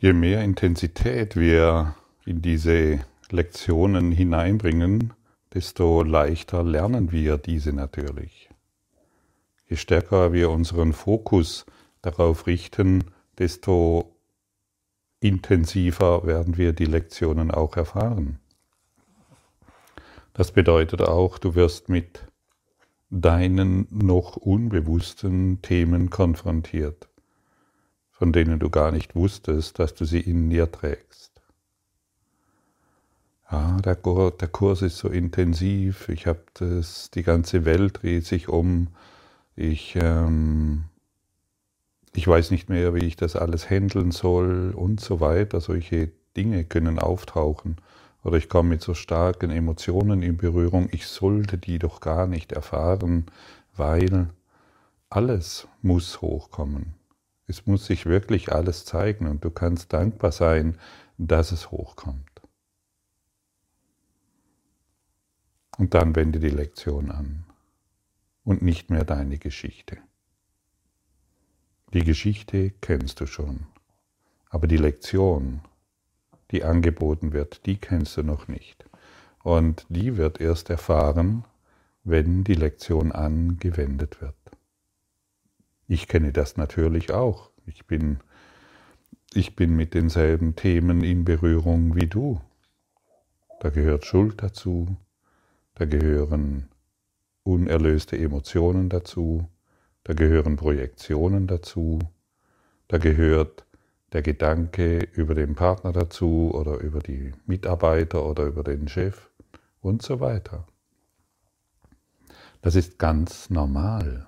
Je mehr Intensität wir in diese Lektionen hineinbringen, desto leichter lernen wir diese natürlich. Je stärker wir unseren Fokus darauf richten, desto intensiver werden wir die Lektionen auch erfahren. Das bedeutet auch, du wirst mit deinen noch unbewussten Themen konfrontiert von denen du gar nicht wusstest, dass du sie in dir trägst. Ja, der, der Kurs ist so intensiv, ich habe das, die ganze Welt dreht sich um, ich, ähm, ich weiß nicht mehr, wie ich das alles handeln soll und so weiter. Solche Dinge können auftauchen. Oder ich komme mit so starken Emotionen in Berührung, ich sollte die doch gar nicht erfahren, weil alles muss hochkommen. Es muss sich wirklich alles zeigen und du kannst dankbar sein, dass es hochkommt. Und dann wende die Lektion an und nicht mehr deine Geschichte. Die Geschichte kennst du schon, aber die Lektion, die angeboten wird, die kennst du noch nicht. Und die wird erst erfahren, wenn die Lektion angewendet wird. Ich kenne das natürlich auch. Ich bin, ich bin mit denselben Themen in Berührung wie du. Da gehört Schuld dazu, da gehören unerlöste Emotionen dazu, da gehören Projektionen dazu, da gehört der Gedanke über den Partner dazu oder über die Mitarbeiter oder über den Chef und so weiter. Das ist ganz normal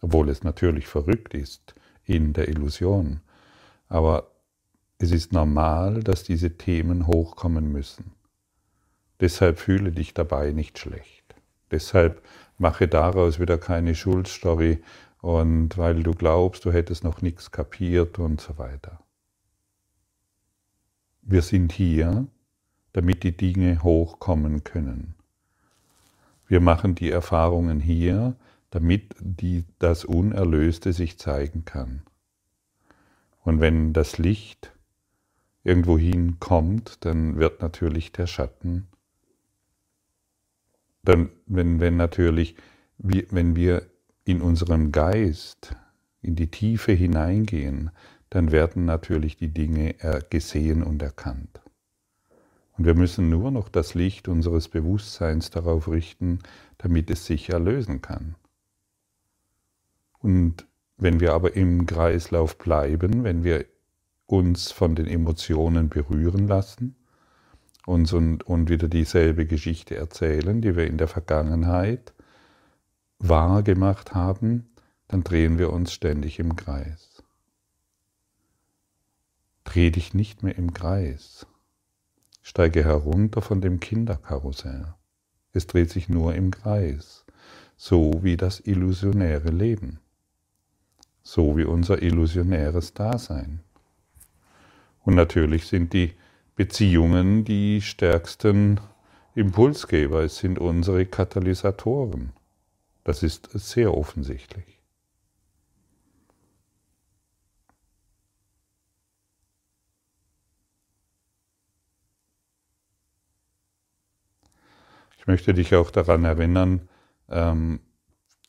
obwohl es natürlich verrückt ist in der Illusion. Aber es ist normal, dass diese Themen hochkommen müssen. Deshalb fühle dich dabei nicht schlecht. Deshalb mache daraus wieder keine Schuldstory und weil du glaubst, du hättest noch nichts kapiert und so weiter. Wir sind hier, damit die Dinge hochkommen können. Wir machen die Erfahrungen hier, damit die, das Unerlöste sich zeigen kann. Und wenn das Licht irgendwohin kommt, dann wird natürlich der Schatten, dann, wenn, wenn natürlich, wenn wir in unserem Geist in die Tiefe hineingehen, dann werden natürlich die Dinge gesehen und erkannt. Und wir müssen nur noch das Licht unseres Bewusstseins darauf richten, damit es sich erlösen kann. Und wenn wir aber im Kreislauf bleiben, wenn wir uns von den Emotionen berühren lassen uns und, und wieder dieselbe Geschichte erzählen, die wir in der Vergangenheit wahr gemacht haben, dann drehen wir uns ständig im Kreis. Dreh dich nicht mehr im Kreis. Steige herunter von dem Kinderkarussell. Es dreht sich nur im Kreis, so wie das illusionäre Leben so wie unser illusionäres Dasein. Und natürlich sind die Beziehungen die stärksten Impulsgeber, es sind unsere Katalysatoren. Das ist sehr offensichtlich. Ich möchte dich auch daran erinnern, ähm,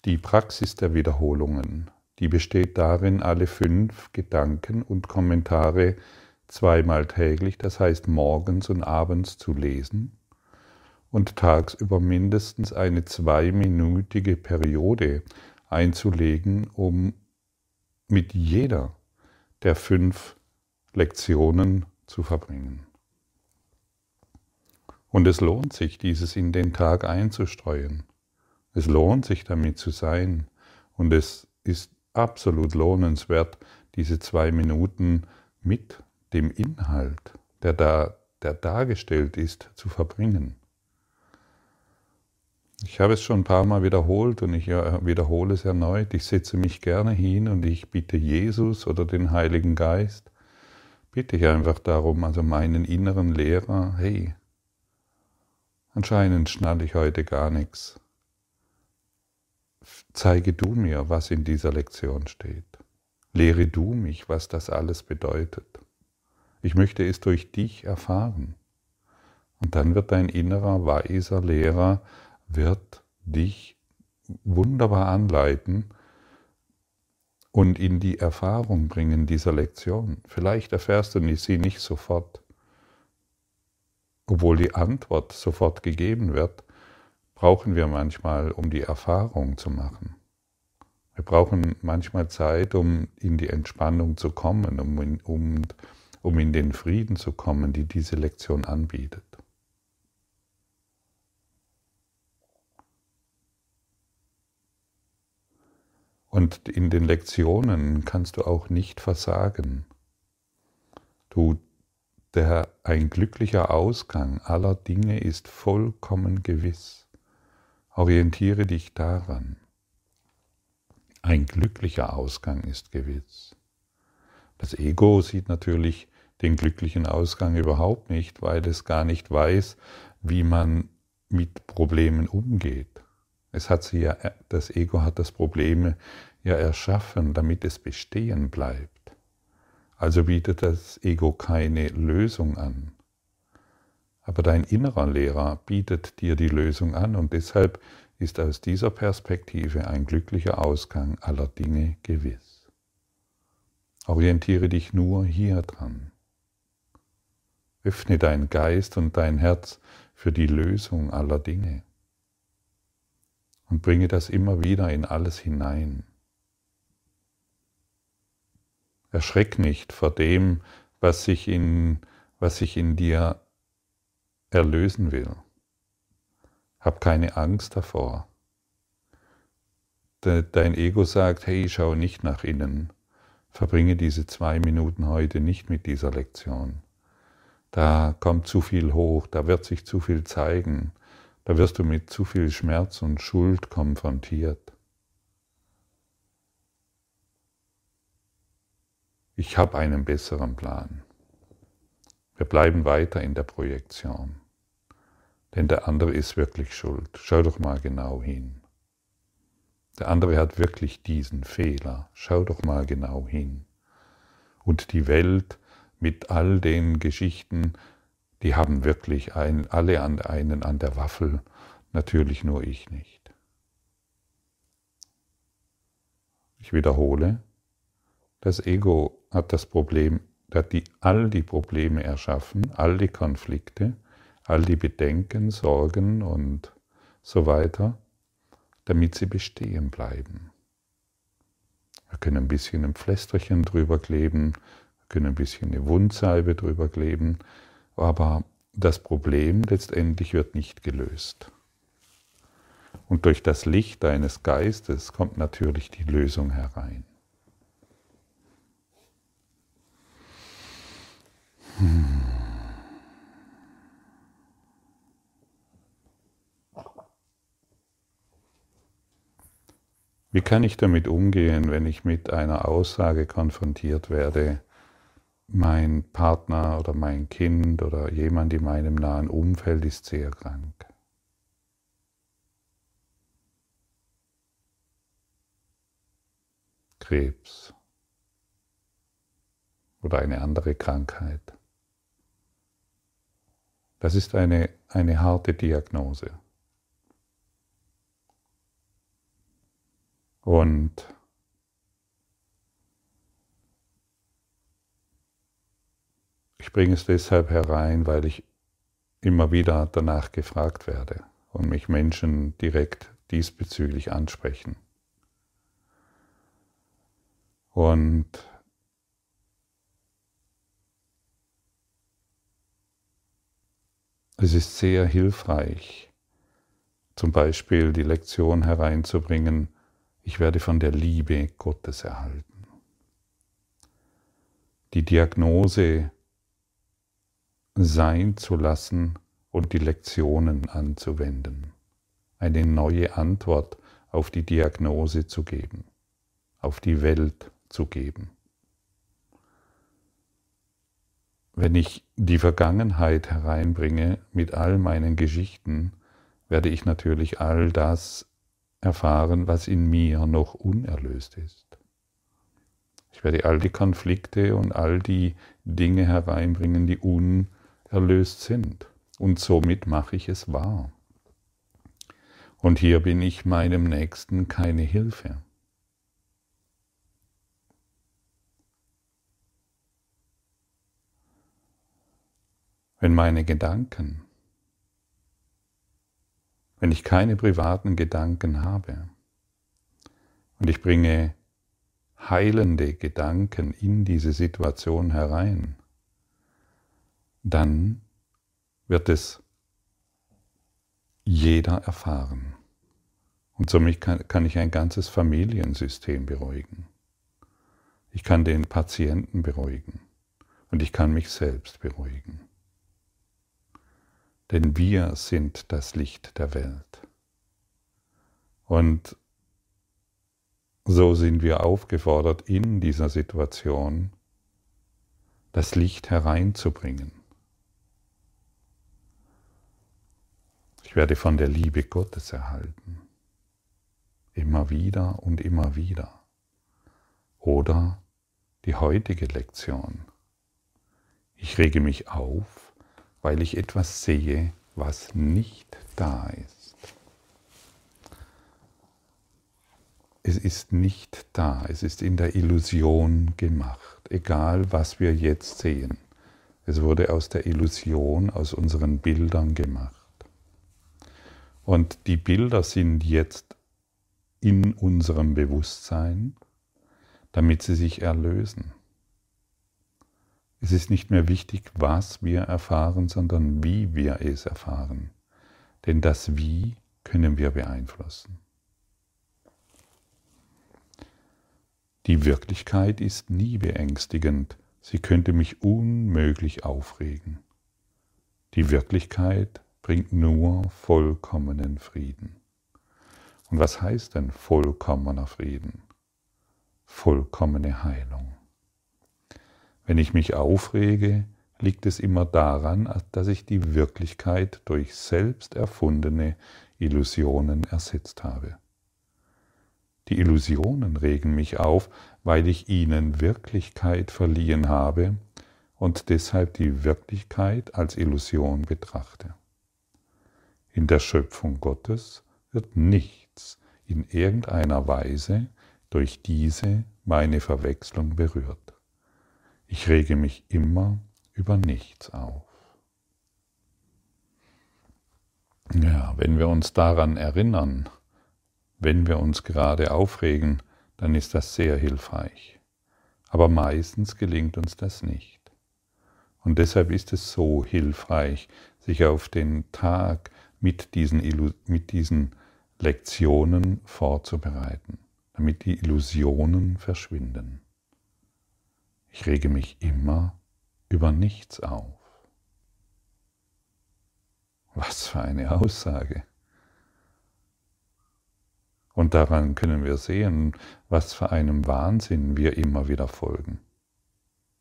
die Praxis der Wiederholungen die besteht darin, alle fünf Gedanken und Kommentare zweimal täglich, das heißt morgens und abends zu lesen und tagsüber mindestens eine zweiminütige Periode einzulegen, um mit jeder der fünf Lektionen zu verbringen. Und es lohnt sich, dieses in den Tag einzustreuen. Es lohnt sich damit zu sein. Und es ist absolut lohnenswert, diese zwei Minuten mit dem Inhalt, der da der dargestellt ist, zu verbringen. Ich habe es schon ein paar Mal wiederholt und ich wiederhole es erneut. Ich setze mich gerne hin und ich bitte Jesus oder den Heiligen Geist, bitte ich einfach darum, also meinen inneren Lehrer, hey, anscheinend schnalle ich heute gar nichts zeige du mir, was in dieser Lektion steht. Lehre du mich, was das alles bedeutet. Ich möchte es durch dich erfahren. Und dann wird dein innerer weiser Lehrer, wird dich wunderbar anleiten und in die Erfahrung bringen dieser Lektion. Vielleicht erfährst du sie nicht sofort, obwohl die Antwort sofort gegeben wird, brauchen wir manchmal, um die Erfahrung zu machen. Wir brauchen manchmal Zeit, um in die Entspannung zu kommen, um in, um, um in den Frieden zu kommen, die diese Lektion anbietet. Und in den Lektionen kannst du auch nicht versagen. Du, der, ein glücklicher Ausgang aller Dinge ist vollkommen gewiss. Orientiere dich daran. Ein glücklicher Ausgang ist gewiss. Das Ego sieht natürlich den glücklichen Ausgang überhaupt nicht, weil es gar nicht weiß, wie man mit Problemen umgeht. Es hat sie ja, das Ego hat das Problem ja erschaffen, damit es bestehen bleibt. Also bietet das Ego keine Lösung an. Aber dein innerer Lehrer bietet dir die Lösung an und deshalb ist aus dieser Perspektive ein glücklicher Ausgang aller Dinge gewiss. Orientiere dich nur hier dran. Öffne dein Geist und dein Herz für die Lösung aller Dinge und bringe das immer wieder in alles hinein. Erschreck nicht vor dem, was sich in, was sich in dir erlösen will. Hab keine Angst davor. Dein Ego sagt, hey, schau nicht nach innen. Verbringe diese zwei Minuten heute nicht mit dieser Lektion. Da kommt zu viel hoch, da wird sich zu viel zeigen, da wirst du mit zu viel Schmerz und Schuld konfrontiert. Ich habe einen besseren Plan. Wir bleiben weiter in der Projektion. Denn der andere ist wirklich schuld. Schau doch mal genau hin. Der andere hat wirklich diesen Fehler. Schau doch mal genau hin. Und die Welt mit all den Geschichten, die haben wirklich ein, alle an einen an der Waffel, natürlich nur ich nicht. Ich wiederhole, das Ego hat das Problem, hat die, all die Probleme erschaffen, all die Konflikte, all die Bedenken, Sorgen und so weiter, damit sie bestehen bleiben. Wir können ein bisschen ein Pflästerchen drüber kleben, wir können ein bisschen eine Wundsalbe drüber kleben, aber das Problem letztendlich wird nicht gelöst. Und durch das Licht deines Geistes kommt natürlich die Lösung herein. Hm. Wie kann ich damit umgehen, wenn ich mit einer Aussage konfrontiert werde, mein Partner oder mein Kind oder jemand in meinem nahen Umfeld ist sehr krank. Krebs oder eine andere Krankheit. Das ist eine, eine harte Diagnose. Und Ich bringe es deshalb herein, weil ich immer wieder danach gefragt werde und mich Menschen direkt diesbezüglich ansprechen. Und es ist sehr hilfreich, zum Beispiel die Lektion hereinzubringen, ich werde von der Liebe Gottes erhalten. Die Diagnose sein zu lassen und die Lektionen anzuwenden, eine neue Antwort auf die Diagnose zu geben, auf die Welt zu geben. Wenn ich die Vergangenheit hereinbringe mit all meinen Geschichten, werde ich natürlich all das erfahren, was in mir noch unerlöst ist. Ich werde all die Konflikte und all die Dinge hereinbringen, die unerlöst sind. Und somit mache ich es wahr. Und hier bin ich meinem Nächsten keine Hilfe. Wenn meine Gedanken, wenn ich keine privaten Gedanken habe und ich bringe heilende Gedanken in diese Situation herein, dann wird es jeder erfahren. Und somit kann, kann ich ein ganzes Familiensystem beruhigen. Ich kann den Patienten beruhigen und ich kann mich selbst beruhigen. Denn wir sind das Licht der Welt. Und so sind wir aufgefordert, in dieser Situation das Licht hereinzubringen. Ich werde von der Liebe Gottes erhalten. Immer wieder und immer wieder. Oder die heutige Lektion. Ich rege mich auf, weil ich etwas sehe, was nicht da ist. Es ist nicht da, es ist in der Illusion gemacht, egal was wir jetzt sehen. Es wurde aus der Illusion, aus unseren Bildern gemacht. Und die Bilder sind jetzt in unserem Bewusstsein, damit sie sich erlösen. Es ist nicht mehr wichtig, was wir erfahren, sondern wie wir es erfahren. Denn das Wie können wir beeinflussen. Die Wirklichkeit ist nie beängstigend, sie könnte mich unmöglich aufregen. Die Wirklichkeit bringt nur vollkommenen Frieden. Und was heißt denn vollkommener Frieden? Vollkommene Heilung. Wenn ich mich aufrege, liegt es immer daran, dass ich die Wirklichkeit durch selbst erfundene Illusionen ersetzt habe. Die Illusionen regen mich auf, weil ich ihnen Wirklichkeit verliehen habe und deshalb die Wirklichkeit als Illusion betrachte. In der Schöpfung Gottes wird nichts in irgendeiner Weise durch diese meine Verwechslung berührt. Ich rege mich immer über nichts auf. Ja, wenn wir uns daran erinnern, wenn wir uns gerade aufregen, dann ist das sehr hilfreich. Aber meistens gelingt uns das nicht. Und deshalb ist es so hilfreich, sich auf den Tag mit diesen, mit diesen Lektionen vorzubereiten, damit die Illusionen verschwinden. Ich rege mich immer über nichts auf. Was für eine Aussage. Und daran können wir sehen, was für einem Wahnsinn wir immer wieder folgen,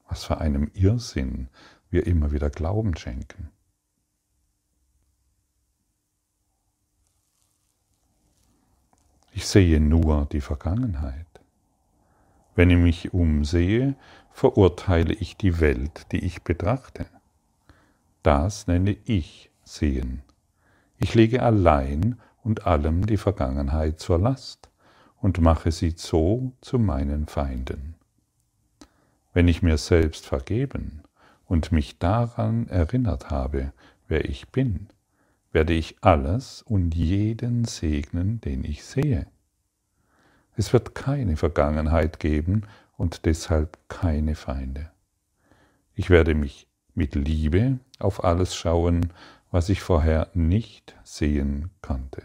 was für einem Irrsinn wir immer wieder Glauben schenken. Ich sehe nur die Vergangenheit. Wenn ich mich umsehe, verurteile ich die Welt, die ich betrachte. Das nenne ich Sehen. Ich lege allein und allem die Vergangenheit zur Last und mache sie so zu meinen Feinden. Wenn ich mir selbst vergeben und mich daran erinnert habe, wer ich bin, werde ich alles und jeden segnen, den ich sehe. Es wird keine Vergangenheit geben und deshalb keine Feinde. Ich werde mich mit Liebe auf alles schauen, was ich vorher nicht sehen konnte.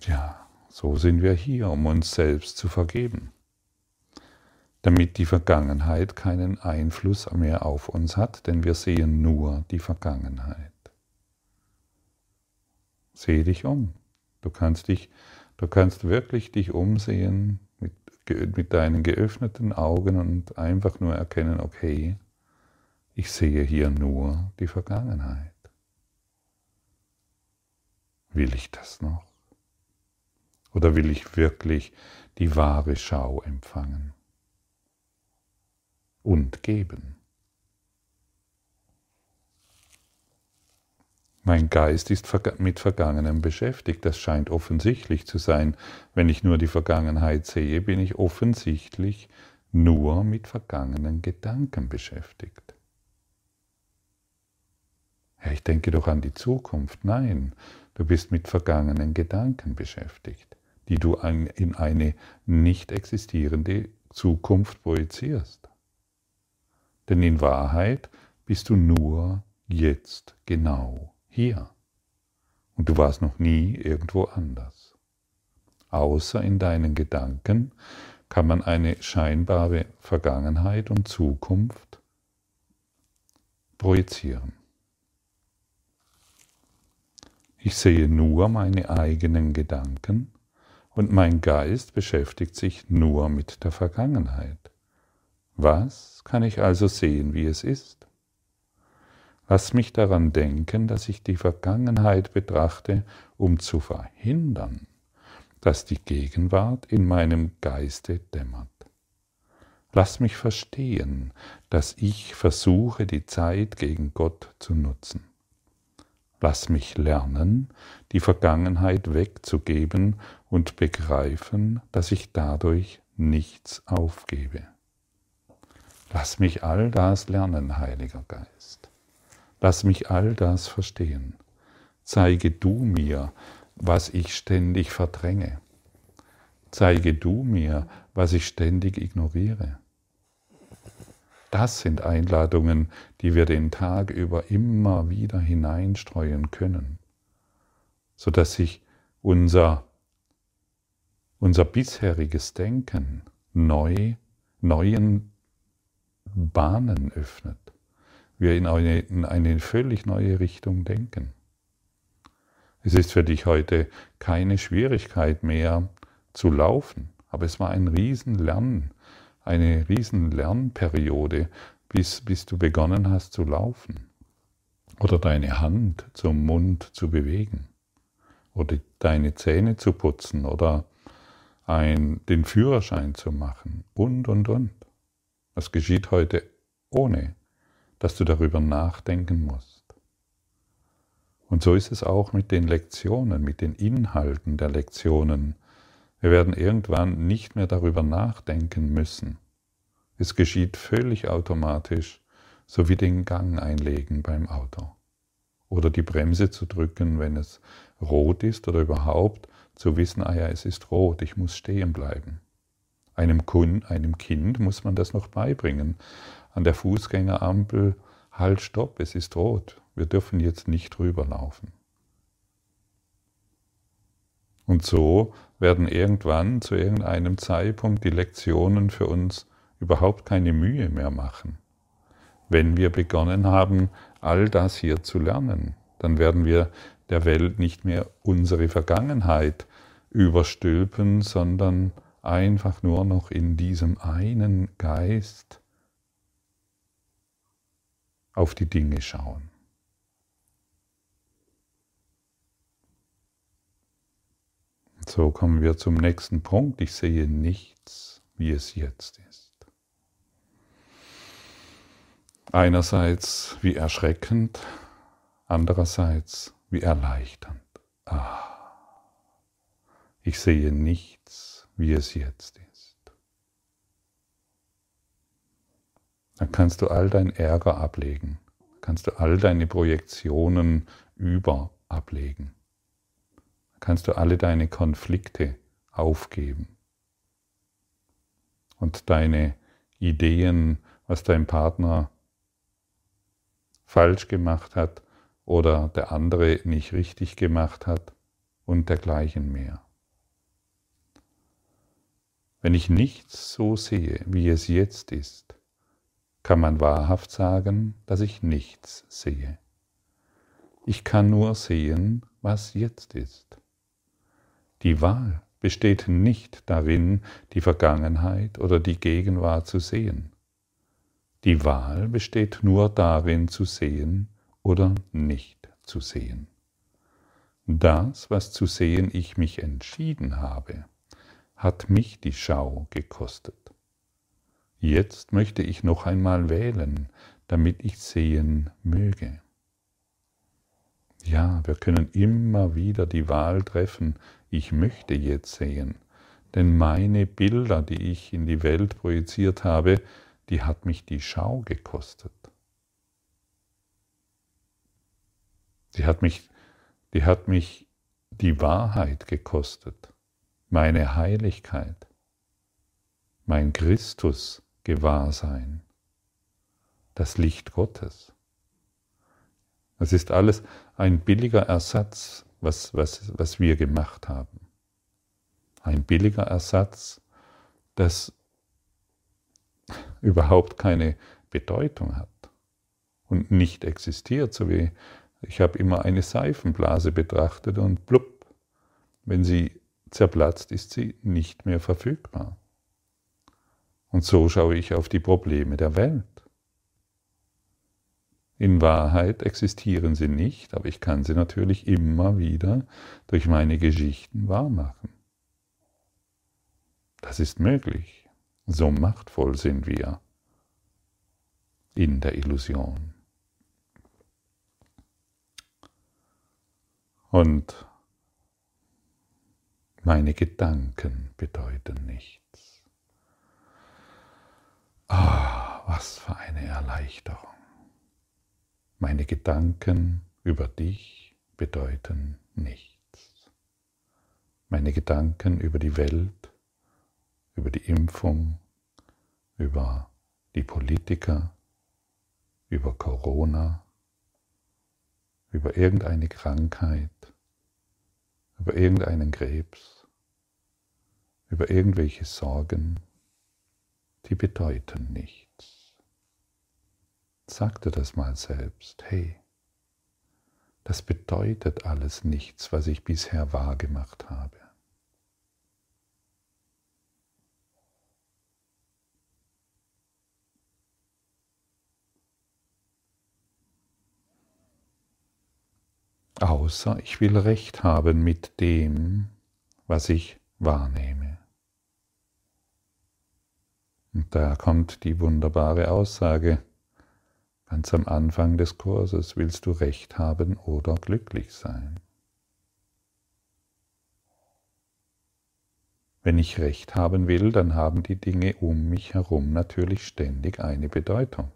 Ja, so sind wir hier, um uns selbst zu vergeben damit die Vergangenheit keinen Einfluss mehr auf uns hat, denn wir sehen nur die Vergangenheit. Sehe dich um. Du kannst dich, du kannst wirklich dich umsehen mit, mit deinen geöffneten Augen und einfach nur erkennen, okay, ich sehe hier nur die Vergangenheit. Will ich das noch? Oder will ich wirklich die wahre Schau empfangen und geben. Mein Geist ist mit Vergangenem beschäftigt. Das scheint offensichtlich zu sein. Wenn ich nur die Vergangenheit sehe, bin ich offensichtlich nur mit vergangenen Gedanken beschäftigt. Ja, ich denke doch an die Zukunft. Nein, du bist mit vergangenen Gedanken beschäftigt, die du in eine nicht existierende Zukunft projizierst. Denn in Wahrheit bist du nur jetzt genau hier. Und du warst noch nie irgendwo anders. Außer in deinen Gedanken kann man eine scheinbare Vergangenheit und Zukunft projizieren. Ich sehe nur meine eigenen Gedanken und mein Geist beschäftigt sich nur mit der Vergangenheit. Was kann ich also sehen, wie es ist? Lass mich daran denken, dass ich die Vergangenheit betrachte, um zu verhindern, dass die Gegenwart in meinem Geiste dämmert. Lass mich verstehen, dass ich versuche, die Zeit gegen Gott zu nutzen. Lass mich lernen, die Vergangenheit wegzugeben und begreifen, dass ich dadurch nichts aufgebe. Lass mich all das lernen, Heiliger Geist. Lass mich all das verstehen. Zeige du mir, was ich ständig verdränge. Zeige du mir, was ich ständig ignoriere. Das sind Einladungen, die wir den Tag über immer wieder hineinstreuen können, sodass sich unser, unser bisheriges Denken neu, neuen Bahnen öffnet wir in eine, in eine völlig neue Richtung denken. Es ist für dich heute keine Schwierigkeit mehr zu laufen, aber es war ein Riesenlernen, eine Riesenlernperiode, bis, bis du begonnen hast zu laufen oder deine Hand zum Mund zu bewegen oder deine Zähne zu putzen oder ein, den Führerschein zu machen und, und, und. Das geschieht heute ohne dass du darüber nachdenken musst. Und so ist es auch mit den Lektionen, mit den Inhalten der Lektionen. Wir werden irgendwann nicht mehr darüber nachdenken müssen. Es geschieht völlig automatisch, so wie den Gang einlegen beim Auto. Oder die Bremse zu drücken, wenn es rot ist oder überhaupt zu wissen, ah ja, es ist rot, ich muss stehen bleiben. Einem, Kun, einem Kind muss man das noch beibringen an der Fußgängerampel, halt, stopp, es ist rot, wir dürfen jetzt nicht rüberlaufen. Und so werden irgendwann zu irgendeinem Zeitpunkt die Lektionen für uns überhaupt keine Mühe mehr machen. Wenn wir begonnen haben, all das hier zu lernen, dann werden wir der Welt nicht mehr unsere Vergangenheit überstülpen, sondern einfach nur noch in diesem einen Geist auf die Dinge schauen. So kommen wir zum nächsten Punkt. Ich sehe nichts, wie es jetzt ist. Einerseits wie erschreckend, andererseits wie erleichternd. Ah, ich sehe nichts, wie es jetzt ist. Dann kannst du all dein Ärger ablegen. Kannst du all deine Projektionen über ablegen. Dann kannst du alle deine Konflikte aufgeben. Und deine Ideen, was dein Partner falsch gemacht hat oder der andere nicht richtig gemacht hat und dergleichen mehr. Wenn ich nichts so sehe, wie es jetzt ist, kann man wahrhaft sagen, dass ich nichts sehe. Ich kann nur sehen, was jetzt ist. Die Wahl besteht nicht darin, die Vergangenheit oder die Gegenwart zu sehen. Die Wahl besteht nur darin, zu sehen oder nicht zu sehen. Das, was zu sehen ich mich entschieden habe, hat mich die Schau gekostet. Jetzt möchte ich noch einmal wählen, damit ich sehen möge. Ja, wir können immer wieder die Wahl treffen, ich möchte jetzt sehen, denn meine Bilder, die ich in die Welt projiziert habe, die hat mich die Schau gekostet. Die hat mich, die hat mich die Wahrheit gekostet, meine Heiligkeit, mein Christus Gewahrsein, das Licht Gottes. Es ist alles ein billiger Ersatz, was, was, was wir gemacht haben. Ein billiger Ersatz, das überhaupt keine Bedeutung hat und nicht existiert, so wie ich habe immer eine Seifenblase betrachtet und blub, wenn sie zerplatzt, ist sie nicht mehr verfügbar. Und so schaue ich auf die Probleme der Welt. In Wahrheit existieren sie nicht, aber ich kann sie natürlich immer wieder durch meine Geschichten wahrmachen. Das ist möglich. So machtvoll sind wir in der Illusion. Und meine Gedanken bedeuten nichts. Ah, was für eine Erleichterung. Meine Gedanken über dich bedeuten nichts. Meine Gedanken über die Welt, über die Impfung, über die Politiker, über Corona, über irgendeine Krankheit, über irgendeinen Krebs, über irgendwelche Sorgen, die bedeuten nichts. Sag dir das mal selbst, hey, das bedeutet alles nichts, was ich bisher wahrgemacht habe. außer ich will recht haben mit dem, was ich wahrnehme. Und da kommt die wunderbare Aussage, ganz am Anfang des Kurses, willst du recht haben oder glücklich sein? Wenn ich recht haben will, dann haben die Dinge um mich herum natürlich ständig eine Bedeutung.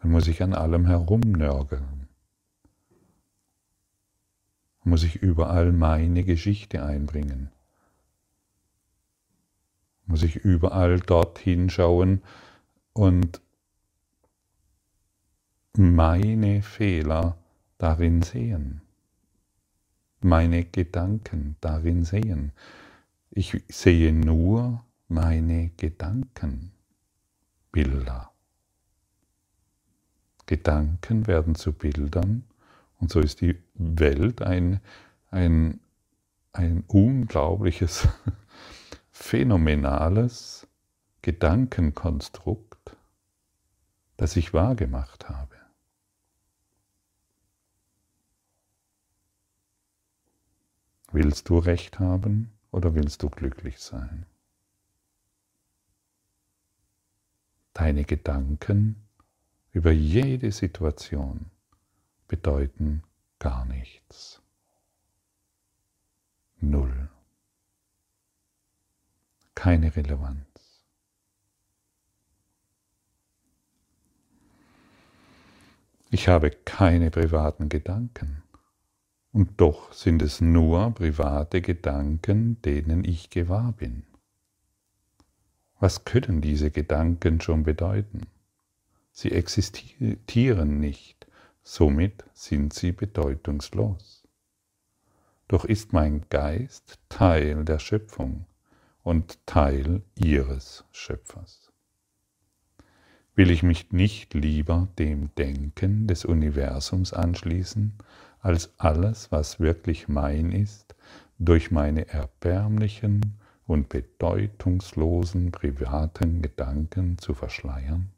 Dann muss ich an allem herumnörgeln. Dann muss ich überall meine Geschichte einbringen. Muss ich überall dorthin schauen und meine Fehler darin sehen, meine Gedanken darin sehen. Ich sehe nur meine Gedankenbilder. Gedanken werden zu Bildern und so ist die Welt ein, ein, ein unglaubliches, phänomenales Gedankenkonstrukt, das ich wahrgemacht habe. Willst du recht haben oder willst du glücklich sein? Deine Gedanken über jede Situation bedeuten gar nichts. Null. Keine Relevanz. Ich habe keine privaten Gedanken. Und doch sind es nur private Gedanken, denen ich gewahr bin. Was können diese Gedanken schon bedeuten? Sie existieren nicht, somit sind sie bedeutungslos. Doch ist mein Geist Teil der Schöpfung und Teil ihres Schöpfers. Will ich mich nicht lieber dem Denken des Universums anschließen, als alles, was wirklich mein ist, durch meine erbärmlichen und bedeutungslosen privaten Gedanken zu verschleiern?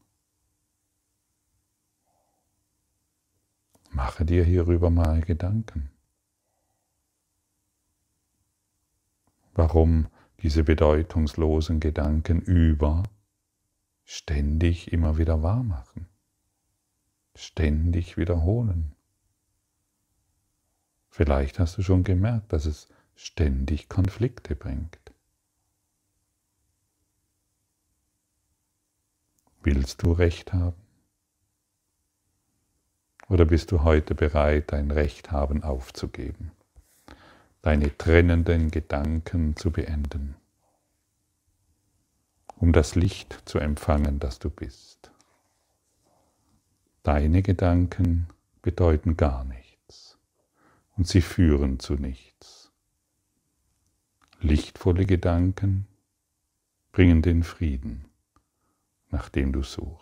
Mache dir hierüber mal Gedanken. warum diese bedeutungslosen Gedanken über ständig immer wieder wahr machen, ständig wiederholen. Vielleicht hast du schon gemerkt, dass es ständig Konflikte bringt. Willst du Recht haben? Oder bist du heute bereit, dein Recht haben aufzugeben, deine trennenden Gedanken zu beenden, um das Licht zu empfangen, das du bist? Deine Gedanken bedeuten gar nichts und sie führen zu nichts. Lichtvolle Gedanken bringen den Frieden nach dem du suchst.